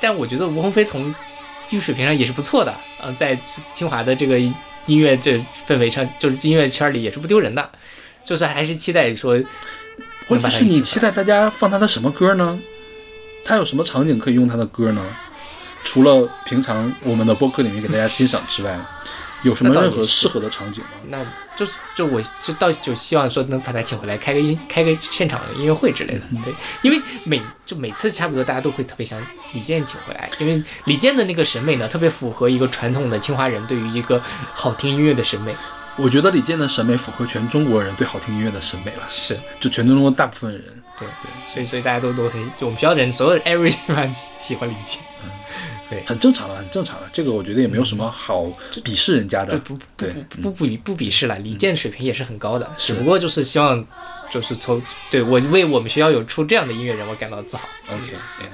但我觉得吴鸿飞从艺术水平上也是不错的，嗯、在清华的这个音乐这氛围上，就是音乐圈里也是不丢人的，就是还是期待说你期待大家放他的什么歌呢？他有什么场景可以用他的歌呢？除了平常我们的播客里面给大家欣赏之外，有什么任何适合的场景吗？那就就我就到就希望说能把他请回来开个音开个现场的音乐会之类的，嗯对，因为每就每次差不多大家都会特别想李健请回来，因为李健的那个审美呢，特别符合一个传统的清华人对于一个好听音乐的审美，我觉得李健的审美符合全中国人对好听音乐的审美了，是。就全中国大部分人。对对，所以所以大家都都很就我们学校的人所有 everyone 喜欢李健，很正常的，很正常的。这个我觉得也没有什么好鄙视人家的就。不不不不不不鄙视了，李健水平也是很高的，只不过就是希望就是从对我为我们学校有出这样的音乐人，我感到自豪。OK，对。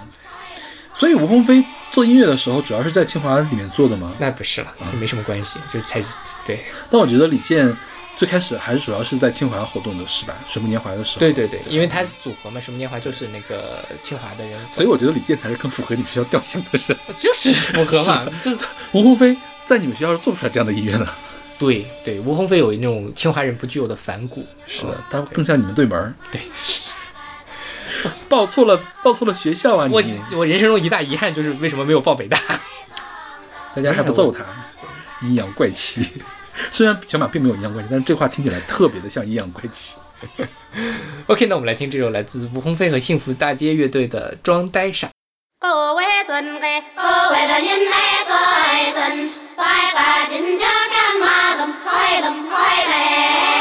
所以吴鸿飞做音乐的时候，主要是在清华里面做的吗。那不是了，没什么关系，就才对但我觉得李健最开始还是主要是在清华活动的，是吧？水木年华的时候。对对对，因为他组合嘛，水木年华就是那个清华的人，所以我觉得李健才是更符合你们学校调性的人。就是符合嘛，就吴鸿飞在你们学校是做不出来这样的音乐的。对对，吴鸿飞有那种清华人不具有的反骨，是的，他更像你们对门儿。对，报错了，报错了学校啊！我我人生中一大遗憾就是为什么没有报北大，大家还不揍他，阴阳怪气。虽然小马并没有阴阳怪气，但是这话听起来特别的像阴阳怪气。OK，那我们来听这首来自吴鸿飞和幸福大街乐队的《装呆傻》。各位尊贵，各位的您来说一声，快快进家干嘛冷快冷快嘞，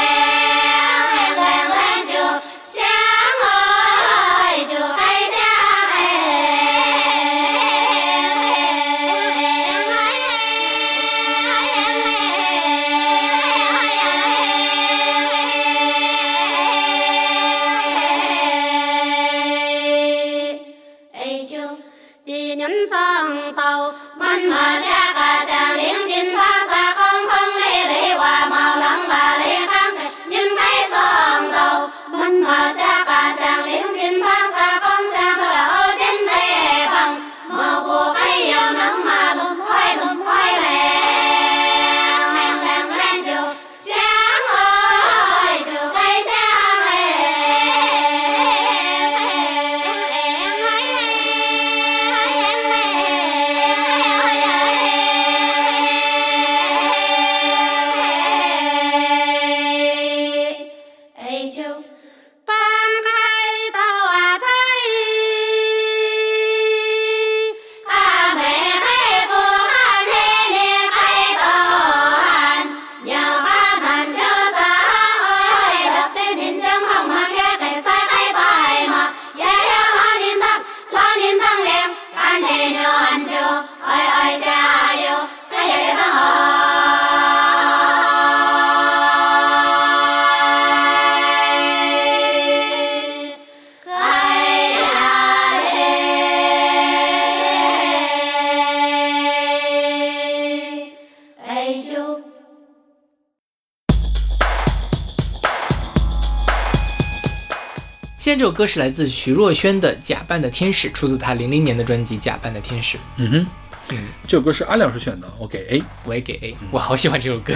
现在这首歌是来自徐若瑄的《假扮的天使》，出自她零零年的专辑《假扮的天使》。嗯哼，嗯，这首歌是阿亮老师选的，我给 A，我也给 A，我好喜欢这首歌。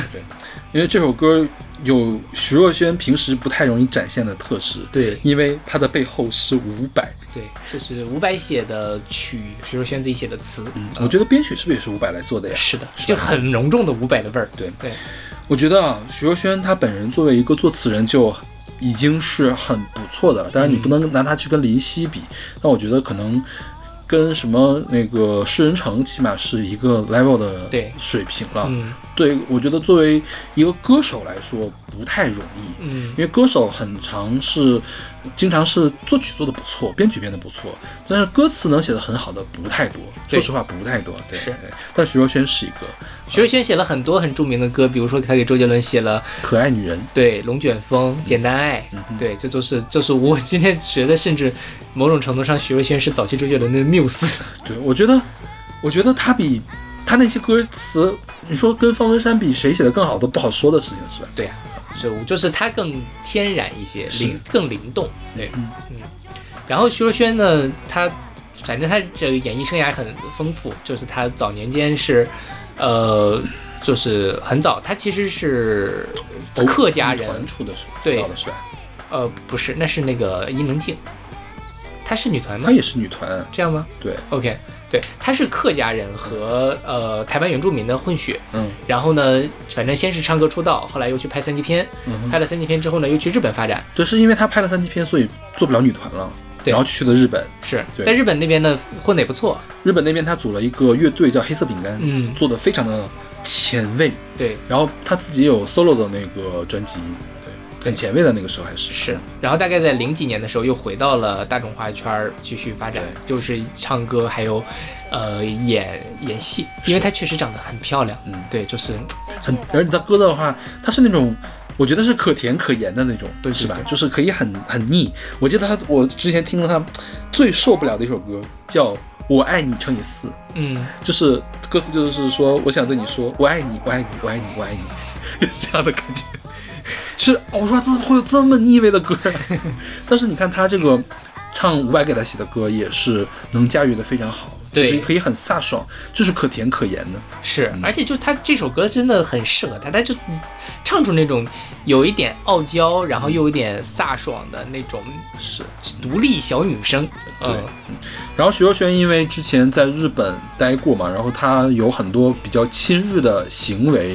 因为这首歌有徐若瑄平时不太容易展现的特质。对因为它的背后是伍佰。对，这是伍佰写的曲，徐若瑄自己写的词。嗯，我觉得编曲是不是也是伍佰来做的呀？是的，就很浓重的伍佰的味儿。对对，我觉得啊，徐若瑄她本人作为一个作词人就已经是很不错的了。当然，你不能拿它去跟林夕比，但我觉得可能跟什么那个诗人城起码是一个 level 的水平了。嗯对，我觉得作为一个歌手来说不太容易。嗯因为歌手很常是，经常是作曲做的不错，编曲编的不错，但是歌词能写的很好的不太多。说实话，不太多。对但徐若瑄是一个徐若瑄写了很多很著名的歌，比如说她给周杰伦写了可爱女人。对《龙卷风》《简单爱》，对，这都是，这是我今天觉得，甚至某种程度上，徐若瑄是早期周杰伦的缪斯。对，我觉得，我觉得她比她那些歌词，你说跟方文山比，谁写的更好都不好说的事情，是吧？对啊，就就是她更天然一些，灵更灵动。对，嗯。然后徐若瑄呢，她反正她这个演艺生涯很丰富，就是她早年间是，呃，就是很早，她其实是客家人，出的是对？呃，不是，那是那个伊能静，她是女团吗？她？也是女团，这样吗？对，？OK，对，她是客家人和呃台湾原住民的混血。嗯。然后呢，反正先是唱歌出道，后来又去拍三级片，嗯，拍了三级片之后呢，又去日本发展。对，是因为她拍了三级片，所以做不了女团了，对然后去了日本。是在日本那边呢混的也不错，日本那边他组了一个乐队叫黑色饼干，嗯。做的非常的前卫。对，然后他自己有 solo 的那个专辑，对，很前卫的那个时候还是。是。然后大概在零几年的时候又回到了大众化圈儿继续发展，就是唱歌还有呃演演戏，因为她确实长得很漂亮，嗯。对，就是很，而且他歌的话，他是那种。我觉得是可甜可盐的那种，对对是吧？就是可以很很腻。我记得他，我之前听了他最受不了的一首歌，叫《我爱你乘以四》，嗯，就是歌词就是说，我想对你说，我爱你，我爱你，我爱你，我爱你，就是这样的感觉。是，哦我说怎么会有这么腻味的歌啊？但是你看他这个唱伍佰给他写的歌，也是能驾驭的非常好，对就是可以很飒爽，就是可甜可盐的。是，嗯。而且就他这首歌真的很适合他，他就唱出那种有一点傲娇，然后又有点飒爽的那种是，独立小女生，嗯，然后徐若瑄因为之前在日本待过嘛，然后她有很多比较亲日的行为，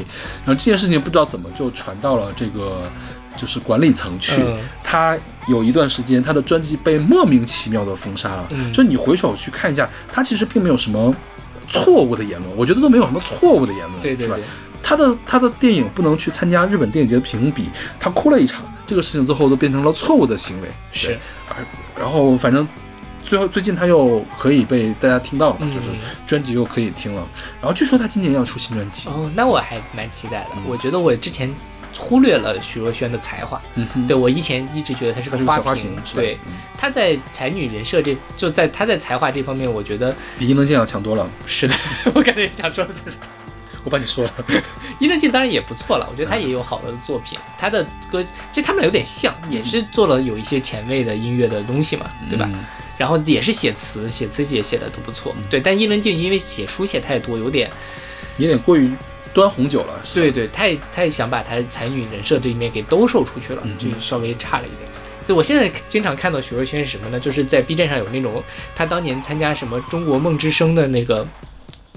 然后这件事情不知道怎么就传到了这个就是管理层去。嗯。她有一段时间，他的专辑被莫名其妙的封杀了。嗯就你回首去看一下，他其实并没有什么错误的言论，我觉得都没有什么错误的言论，对对对？，他的他的电影不能去参加日本电影节的评比，他哭了一场，这个事情最后都变成了错误的行为。是然后反正最后最近他又可以被大家听到了，嗯就是专辑又可以听了。然后据说他今年要出新专辑，哦，那我还蛮期待的。嗯我觉得我之前忽略了许若瑄的才华。对我以前一直觉得她是个花瓶对，嗯她在才女人设这就在她在才华这方面，我觉得比伊能静要强多了。是的。我刚才也想说的就是，我帮你说了，伊能静当然也不错了，我觉得她也有好的作品，她的歌其实他们俩有点像，也是做了有一些前卫的音乐的东西嘛，对吧？嗯然后也是写词，写词也写的都不错，对。但伊能静因为写书写太多，有点有点过于端红酒了，对对，太太想把他才女人设这一面给兜售出去了，嗯就稍微差了一点。对，我现在经常看到徐若瑄是什么呢？就是在 B 站上有那种她当年参加什么中国梦之声的那个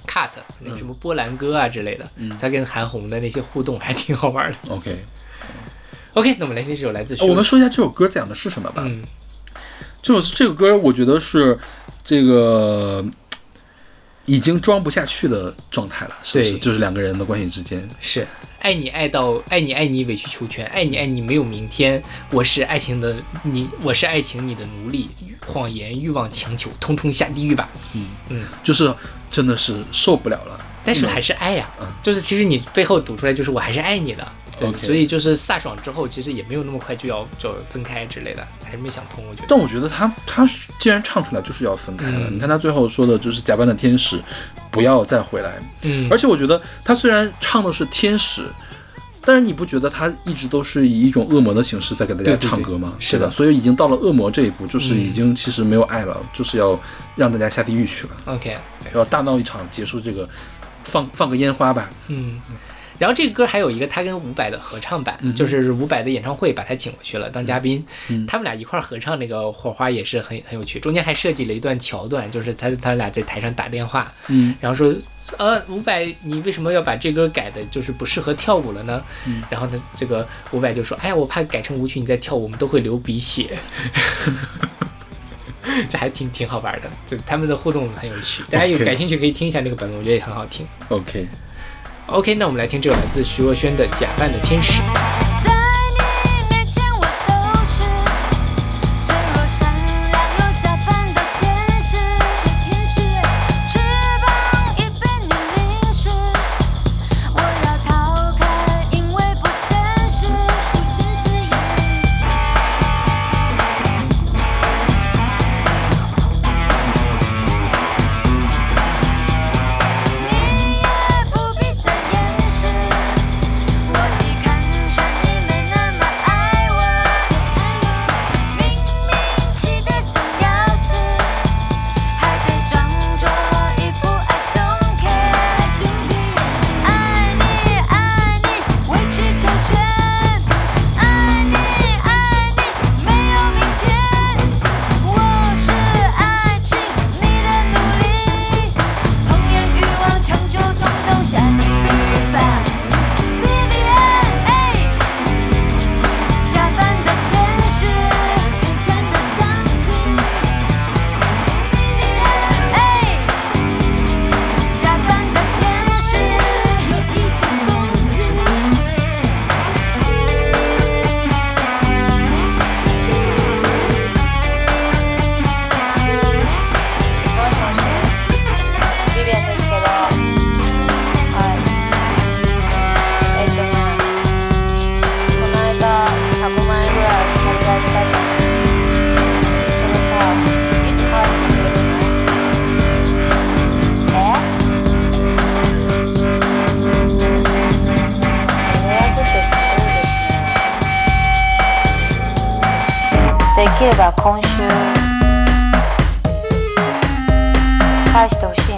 cut，那什么波兰歌啊之类的，嗯她跟韩红的那些互动还挺好玩的。OK，OK，那我们来听这首来自我们说一下这首歌讲的是什么吧。嗯这首这个歌，我觉得是这个已经装不下去的状态了，是不是？对。就是两个人的关系之间，是。爱你爱到爱你爱你委曲求全，爱你爱你没有明天，我是爱情的你，我是爱情你的奴隶，谎言欲望强求，通通下地狱吧。嗯。嗯。就是真的是受不了了。但是还是爱呀、嗯。就是其实你背后读出来就是我还是爱你的，对所以就是飒爽之后，其实也没有那么快就要就分开之类的，还是没想通，我觉得。但我觉得他他既然唱出来就是要分开了，嗯你看他最后说的就是假扮的天使，不要再回来。嗯，而且我觉得他虽然唱的是天使，但是你不觉得他一直都是以一种恶魔的形式在给大家对对对唱歌吗？是的所以已经到了恶魔这一步，就是嗯已经其实没有爱了，就是要让大家下地狱去了，OK，对要大闹一场，结束这个，放放个烟花吧。嗯。然后这个歌还有一个他跟伍佰的合唱版，嗯就是伍佰的演唱会把他请过去了当嘉宾，嗯。他们俩一块儿合唱那个火花也是很很有趣，中间还设计了一段桥段，就是他他俩在台上打电话，嗯，然后说，呃，伍佰，你为什么要把这歌改的，就是不适合跳舞了呢？嗯。然后呢，这个伍佰就说，哎呀，我怕改成舞曲你再跳舞，我们都会流鼻血。这还挺挺好玩的，就是他们的互动很有趣，大家有感兴趣可以听一下那个版本，我觉得也很好听。OK，OK，那我们来听这首来自徐若瑄的《假扮的天使》。きれば今週返してほしい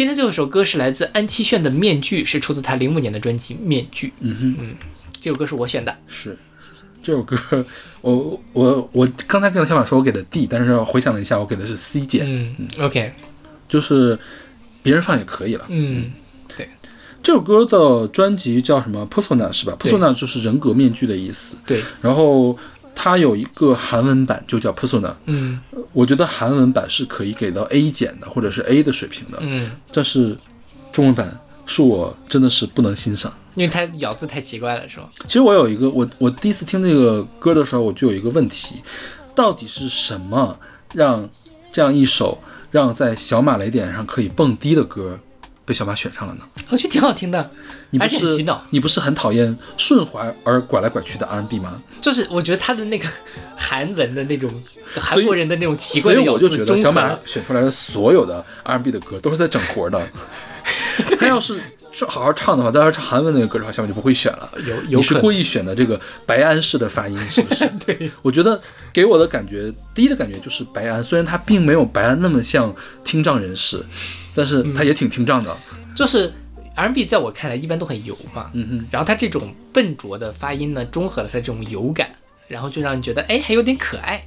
今天最后一首歌是来自安七炫的《面具》，是出自他零五年的专辑《面具》。嗯哼，这首歌是我选的。是这首歌，我我我刚才跟小马说我给的 D，但是回想了一下，我给的是 C 键，嗯，OK，就是别人放也可以了。嗯，这首歌的专辑叫什么？Persona 是吧对？Persona 就是人格面具的意思。对，然后它有一个韩文版，就叫 Persona。嗯我觉得韩文版是可以给到 A 减的，或者是 A 的水平的。嗯，但是中文版是我真的是不能欣赏。因为它咬字太奇怪了，是吧？其实我有一个，我我第一次听这个歌的时候，我就有一个问题，到底是什么让这样一首让在小马雷点上可以蹦迪的歌被小马选上了呢？我觉得挺好听的，你不是洗脑。你不是很讨厌顺滑而拐来拐去的 R&B 吗？就是我觉得他的那个韩文的那种韩国人的那种奇怪的所以，我就觉得小马选出来的所有的 R&B 的歌都是在整活的。他要是好好唱的话，他要是唱韩文那个歌的话，小马就不会选了。有有你是故意选的这个白安式的发音，是不是？对，我觉得给我的感觉，第一的感觉就是白安，虽然他并没有白安那么像听障人士，但是他也挺听障的。就是 R&B 在我看来一般都很油嘛，嗯哼，然后他这种笨拙的发音呢，中和了他这种油感，然后就让你觉得哎还有点可爱，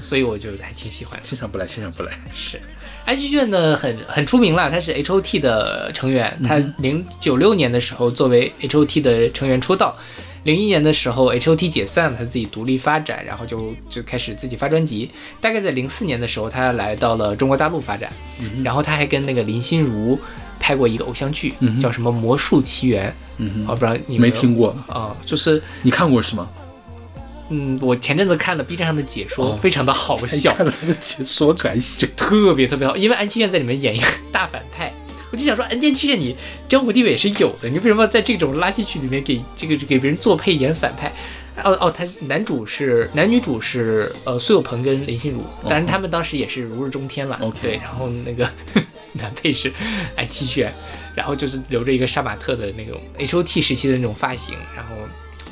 所以我就还挺喜欢的。欣赏不来，欣赏不来。是，安七炫呢很很出名了，他是 H O T 的成员，他零九六年的时候作为 H O T 的成员出道，零一年的时候 H O T 解散了，他自己独立发展，然后就就开始自己发专辑。大概在零四年的时候，他来到了中国大陆发展，然后他还跟那个林心如拍过一个偶像剧，叫什么《魔术奇缘》，嗯，我不知道你没听过，啊、就是你看过是吗？嗯，我前阵子看了 B 站上的解说，哦。非常的好笑，看了他的解说感觉。特别特别好，因为安七炫在里面演一个大反派，我就想说，安七炫你江湖地位也是有的，你为什么在这种垃圾剧里面给这个给别人做配演反派？哦哦，他男主是男女主是呃苏有朋跟林心如，当然他们当时也是如日中天了。OK 对，然后那个 男配是安七炫，然后就是留着一个杀马特的那种 H O T 时期的那种发型，然后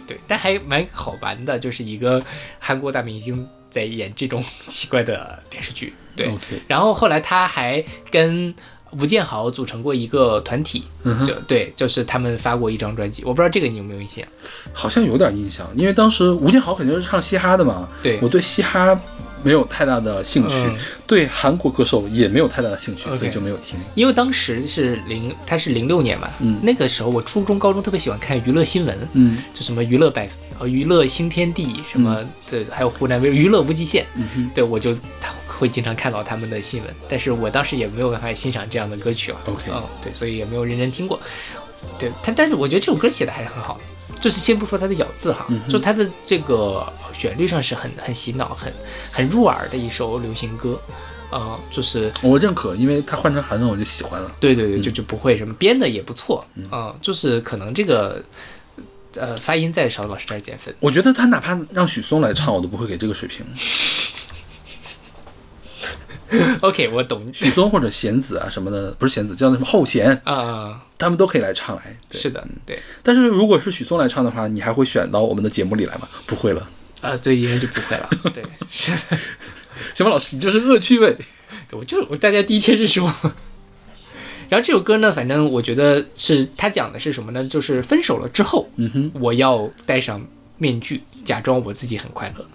对，但还蛮好玩的，就是一个韩国大明星在演这种 奇怪的电视剧。对然后后来他还跟吴建豪组成过一个团体，嗯就对，就是他们发过一张专辑，我不知道这个你有没有印象？好像有点印象，因为当时吴建豪肯定是唱嘻哈的嘛，对。我对嘻哈没有太大的兴趣，嗯。对韩国歌手也没有太大的兴趣所以就没有听。因为当时是零，他是零六年嘛，嗯。那个时候我初中、高中特别喜欢看娱乐新闻，嗯。就什么娱乐百呃娱乐新天地什么对，还有湖南卫娱乐无极限，嗯哼。对我就他会经常看到他们的新闻，但是我当时也没有办法欣赏这样的歌曲了。OK 嗯，对，所以也没有认真听过。对他，但是我觉得这首歌写的还是很好的，就是先不说它的咬字哈，嗯就它的这个旋律上是很很洗脑、很很入耳的一首流行歌。呃，就是我认可，因为他换成韩文我就喜欢了。对对对，就就不会什么编的也不错，嗯、就是可能这个呃发音再少老师这儿减分。我觉得他哪怕让许嵩来唱，我都不会给这个水平。OK，我懂许嵩或者弦子啊什么的，不是弦子，叫那什么后弦，啊、他们都可以来唱来。对是的，对，但是如果是许嵩来唱的话，你还会选到我们的节目里来吗？不会了。啊，对，应该就不会了，对。小马老师，你就是恶趣味。我就是我大家第一天认识我。然后这首歌呢，反正我觉得是它讲的是什么呢？就是分手了之后，嗯哼，我要戴上面具，假装我自己很快乐。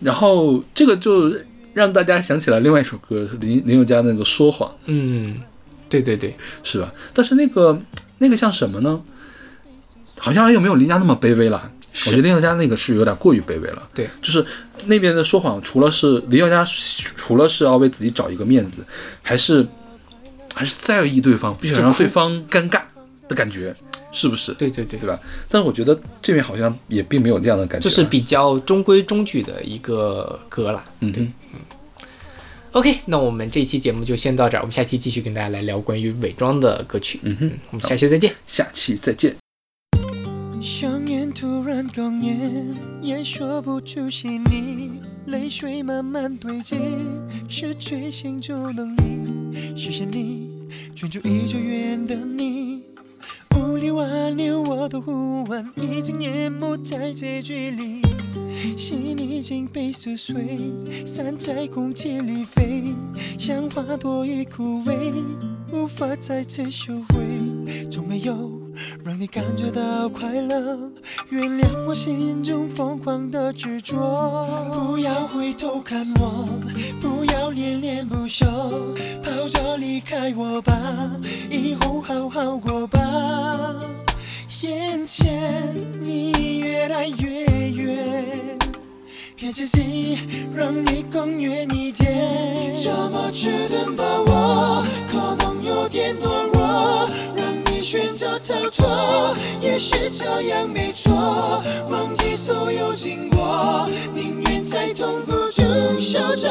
然后这个就让大家想起了另外一首歌，林林宥嘉那个《说谎嗯，对对对，》，是吧？但是那个那个像什么呢？好像又没有林家那么卑微了。我觉得林宥嘉那个是有点过于卑微了。对，就是那边的说谎，除了是林宥嘉，除了是要为自己找一个面子，还是还是在意对方，不想让对方尴尬的感觉，是不是？对对对对吧？但是我觉得这边好像也并没有这样的感觉啊，就是比较中规中矩的一个歌啦。嗯哼 OK，那我们这期节目就先到这儿，我们下期继续跟大家来聊关于伪装的歌曲。嗯哼，我们下期再见。下期再见。想念突然哽咽，也说不出细腻，泪水慢慢堆积，失去心中能力。谢谢你，专注已久远的你，无力挽留我的呼唤，已经淹没在这距离。心已经被撕碎，散在空气里飞，像花朵已枯萎，无法再次收回，从没有让你感觉到快乐，原谅我心中疯狂的执着。不要回头看我，不要恋恋不舍，跑着离开我吧，以后好好过吧。眼前你越来越远，骗自己让你更远一点。这么迟钝的我，可能有点懦弱，选择逃脱，也许这样没错。忘记所有经过，宁愿在痛苦中守着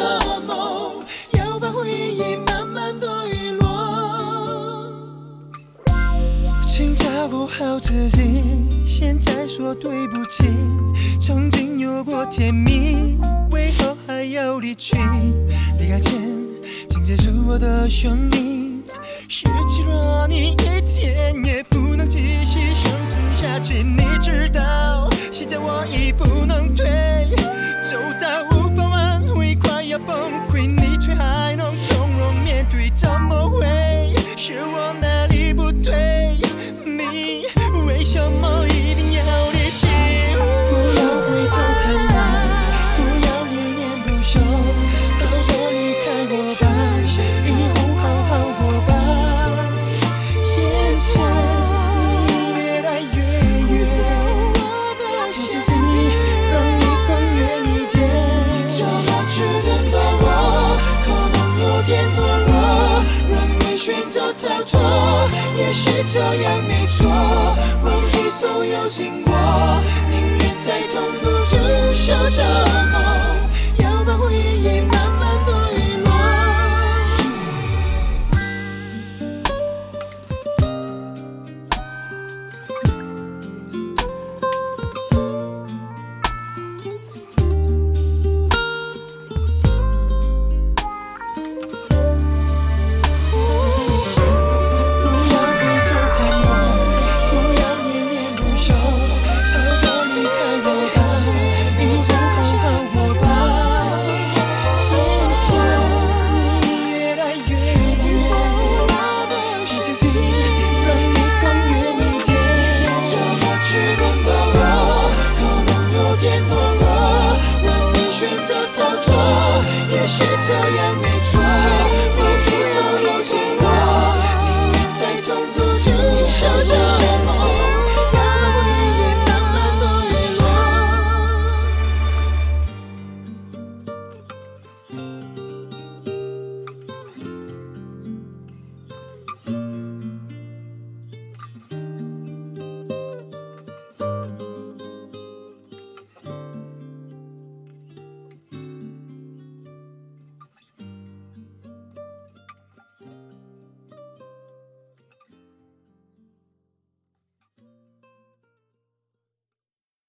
梦，要把回忆慢慢的遗落。请照顾好自己，现在说对不起。曾经有过甜蜜，为何还要离去？离开前，请结束我的生命。失去了你，一天也不能继续生存下去。你知道，现在我已不能